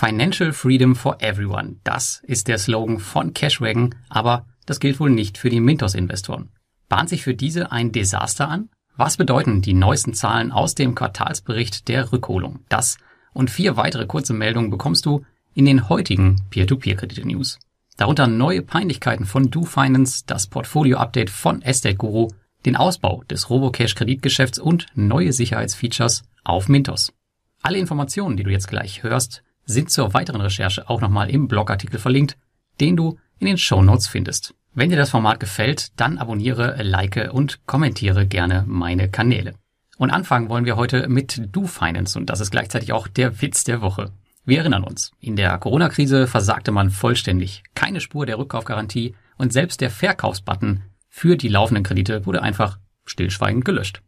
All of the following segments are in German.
Financial Freedom for Everyone. Das ist der Slogan von Cashwagon, aber das gilt wohl nicht für die Mintos-Investoren. Bahnt sich für diese ein Desaster an? Was bedeuten die neuesten Zahlen aus dem Quartalsbericht der Rückholung? Das und vier weitere kurze Meldungen bekommst du in den heutigen Peer-to-Peer-Kredite-News. Darunter neue Peinlichkeiten von DoFinance, das Portfolio-Update von Estate Guru, den Ausbau des Robocash-Kreditgeschäfts und neue Sicherheitsfeatures auf Mintos. Alle Informationen, die du jetzt gleich hörst, sind zur weiteren Recherche auch nochmal im Blogartikel verlinkt, den du in den Show Notes findest. Wenn dir das Format gefällt, dann abonniere, like und kommentiere gerne meine Kanäle. Und anfangen wollen wir heute mit DoFinance und das ist gleichzeitig auch der Witz der Woche. Wir erinnern uns, in der Corona-Krise versagte man vollständig. Keine Spur der Rückkaufgarantie und selbst der Verkaufsbutton für die laufenden Kredite wurde einfach stillschweigend gelöscht.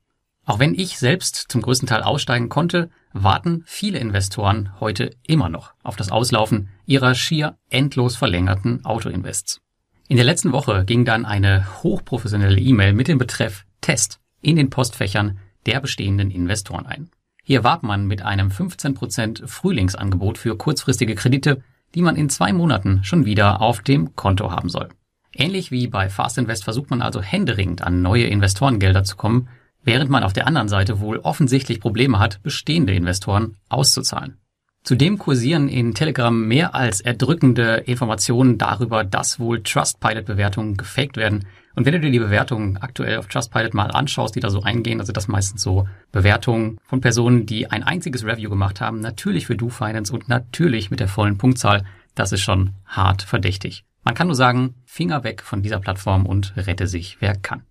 Auch wenn ich selbst zum größten Teil aussteigen konnte, warten viele Investoren heute immer noch auf das Auslaufen ihrer schier endlos verlängerten Autoinvests. In der letzten Woche ging dann eine hochprofessionelle E-Mail mit dem Betreff Test in den Postfächern der bestehenden Investoren ein. Hier warb man mit einem 15% Frühlingsangebot für kurzfristige Kredite, die man in zwei Monaten schon wieder auf dem Konto haben soll. Ähnlich wie bei Fast Invest versucht man also händeringend an neue Investorengelder zu kommen, während man auf der anderen Seite wohl offensichtlich Probleme hat, bestehende Investoren auszuzahlen. Zudem kursieren in Telegram mehr als erdrückende Informationen darüber, dass wohl Trustpilot-Bewertungen gefaked werden. Und wenn du dir die Bewertungen aktuell auf Trustpilot mal anschaust, die da so eingehen, also das meistens so Bewertungen von Personen, die ein einziges Review gemacht haben, natürlich für DoFinance und natürlich mit der vollen Punktzahl, das ist schon hart verdächtig. Man kann nur sagen, Finger weg von dieser Plattform und rette sich, wer kann.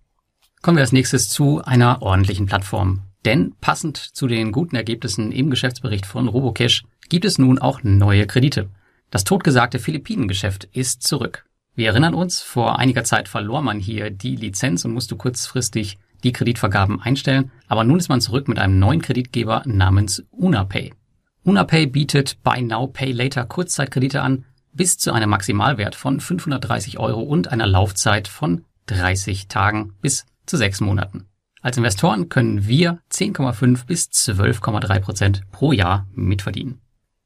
Kommen wir als nächstes zu einer ordentlichen Plattform. Denn passend zu den guten Ergebnissen im Geschäftsbericht von Robocash gibt es nun auch neue Kredite. Das totgesagte Philippinengeschäft ist zurück. Wir erinnern uns, vor einiger Zeit verlor man hier die Lizenz und musste kurzfristig die Kreditvergaben einstellen, aber nun ist man zurück mit einem neuen Kreditgeber namens UnaPay. UnaPay bietet Buy Now Pay Later Kurzzeitkredite an, bis zu einem Maximalwert von 530 Euro und einer Laufzeit von 30 Tagen bis zu sechs Monaten. Als Investoren können wir 10,5 bis 12,3 Prozent pro Jahr mitverdienen.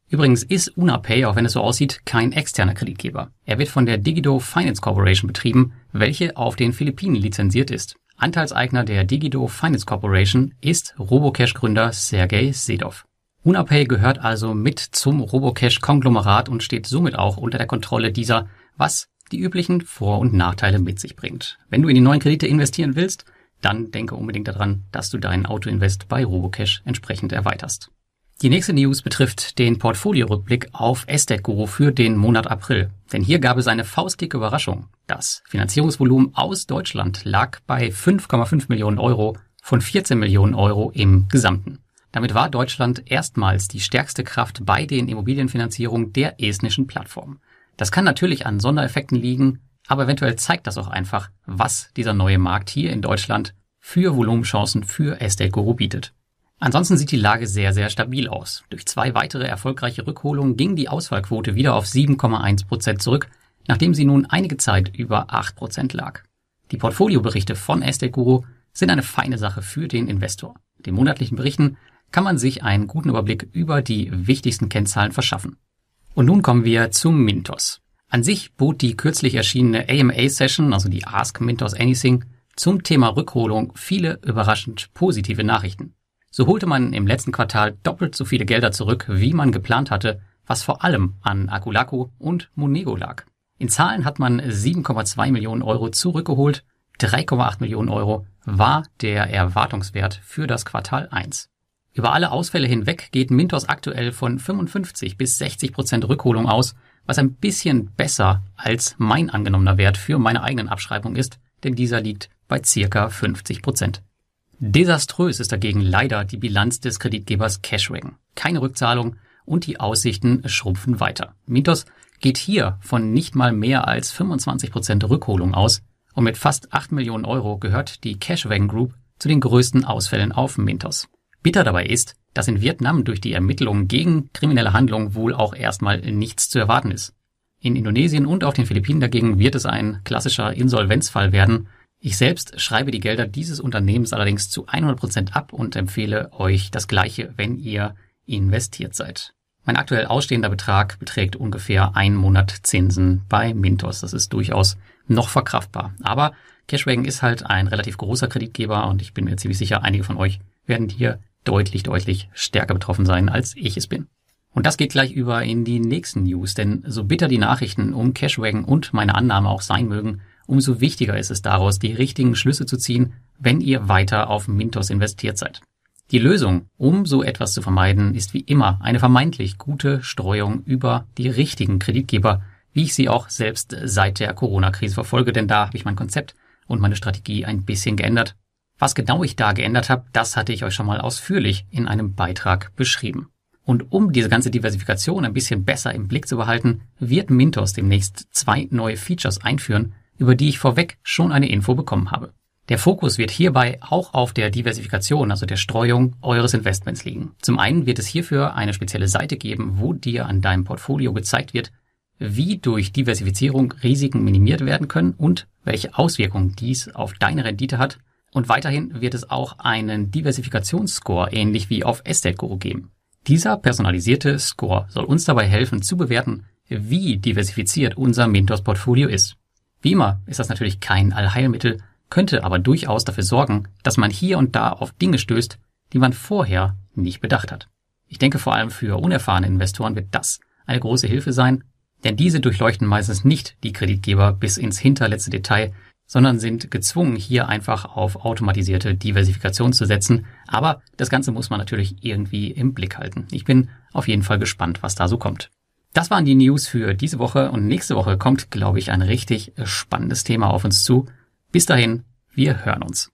Übrigens ist UnaPay, auch wenn es so aussieht, kein externer Kreditgeber. Er wird von der Digido Finance Corporation betrieben, welche auf den Philippinen lizenziert ist. Anteilseigner der Digido Finance Corporation ist Robocash-Gründer Sergei Sedov. UnaPay gehört also mit zum Robocash-Konglomerat und steht somit auch unter der Kontrolle dieser, was die üblichen Vor- und Nachteile mit sich bringt. Wenn du in die neuen Kredite investieren willst, dann denke unbedingt daran, dass du deinen Autoinvest bei Robocash entsprechend erweiterst. Die nächste News betrifft den Portfoliorückblick auf Estate Guru für den Monat April. Denn hier gab es eine faustdicke Überraschung. Das Finanzierungsvolumen aus Deutschland lag bei 5,5 Millionen Euro von 14 Millionen Euro im Gesamten. Damit war Deutschland erstmals die stärkste Kraft bei den Immobilienfinanzierungen der estnischen Plattform. Das kann natürlich an Sondereffekten liegen, aber eventuell zeigt das auch einfach, was dieser neue Markt hier in Deutschland für Volumenchancen für Estate Guru bietet. Ansonsten sieht die Lage sehr, sehr stabil aus. Durch zwei weitere erfolgreiche Rückholungen ging die Ausfallquote wieder auf 7,1 Prozent zurück, nachdem sie nun einige Zeit über 8 Prozent lag. Die Portfolioberichte von Estate Guru sind eine feine Sache für den Investor. Den monatlichen Berichten kann man sich einen guten Überblick über die wichtigsten Kennzahlen verschaffen. Und nun kommen wir zum Mintos. An sich bot die kürzlich erschienene AMA-Session, also die Ask Mintos Anything, zum Thema Rückholung viele überraschend positive Nachrichten. So holte man im letzten Quartal doppelt so viele Gelder zurück, wie man geplant hatte, was vor allem an Akulaku und Monego lag. In Zahlen hat man 7,2 Millionen Euro zurückgeholt, 3,8 Millionen Euro war der Erwartungswert für das Quartal 1. Über alle Ausfälle hinweg geht Mintos aktuell von 55 bis 60 Prozent Rückholung aus, was ein bisschen besser als mein angenommener Wert für meine eigenen Abschreibung ist, denn dieser liegt bei circa 50 Prozent. Desaströs ist dagegen leider die Bilanz des Kreditgebers Cashwagon. Keine Rückzahlung und die Aussichten schrumpfen weiter. Mintos geht hier von nicht mal mehr als 25 Prozent Rückholung aus und mit fast 8 Millionen Euro gehört die Cashwagon Group zu den größten Ausfällen auf Mintos. Bitter dabei ist, dass in Vietnam durch die Ermittlungen gegen kriminelle Handlungen wohl auch erstmal nichts zu erwarten ist. In Indonesien und auf den Philippinen dagegen wird es ein klassischer Insolvenzfall werden. Ich selbst schreibe die Gelder dieses Unternehmens allerdings zu 100 Prozent ab und empfehle euch das Gleiche, wenn ihr investiert seid. Mein aktuell ausstehender Betrag beträgt ungefähr ein Monat Zinsen bei Mintos. Das ist durchaus noch verkraftbar. Aber Cashwagon ist halt ein relativ großer Kreditgeber und ich bin mir ziemlich sicher, einige von euch werden hier deutlich, deutlich stärker betroffen sein, als ich es bin. Und das geht gleich über in die nächsten News, denn so bitter die Nachrichten um Cashwagon und meine Annahme auch sein mögen, umso wichtiger ist es daraus, die richtigen Schlüsse zu ziehen, wenn ihr weiter auf Mintos investiert seid. Die Lösung, um so etwas zu vermeiden, ist wie immer eine vermeintlich gute Streuung über die richtigen Kreditgeber, wie ich sie auch selbst seit der Corona-Krise verfolge, denn da habe ich mein Konzept und meine Strategie ein bisschen geändert. Was genau ich da geändert habe, das hatte ich euch schon mal ausführlich in einem Beitrag beschrieben. Und um diese ganze Diversifikation ein bisschen besser im Blick zu behalten, wird Mintos demnächst zwei neue Features einführen, über die ich vorweg schon eine Info bekommen habe. Der Fokus wird hierbei auch auf der Diversifikation, also der Streuung eures Investments liegen. Zum einen wird es hierfür eine spezielle Seite geben, wo dir an deinem Portfolio gezeigt wird, wie durch Diversifizierung Risiken minimiert werden können und welche Auswirkungen dies auf deine Rendite hat. Und weiterhin wird es auch einen Diversifikationsscore ähnlich wie auf Estate Guru geben. Dieser personalisierte Score soll uns dabei helfen zu bewerten, wie diversifiziert unser Mintos Portfolio ist. Wie immer ist das natürlich kein Allheilmittel, könnte aber durchaus dafür sorgen, dass man hier und da auf Dinge stößt, die man vorher nicht bedacht hat. Ich denke vor allem für unerfahrene Investoren wird das eine große Hilfe sein, denn diese durchleuchten meistens nicht die Kreditgeber bis ins hinterletzte Detail, sondern sind gezwungen, hier einfach auf automatisierte Diversifikation zu setzen. Aber das Ganze muss man natürlich irgendwie im Blick halten. Ich bin auf jeden Fall gespannt, was da so kommt. Das waren die News für diese Woche und nächste Woche kommt, glaube ich, ein richtig spannendes Thema auf uns zu. Bis dahin, wir hören uns.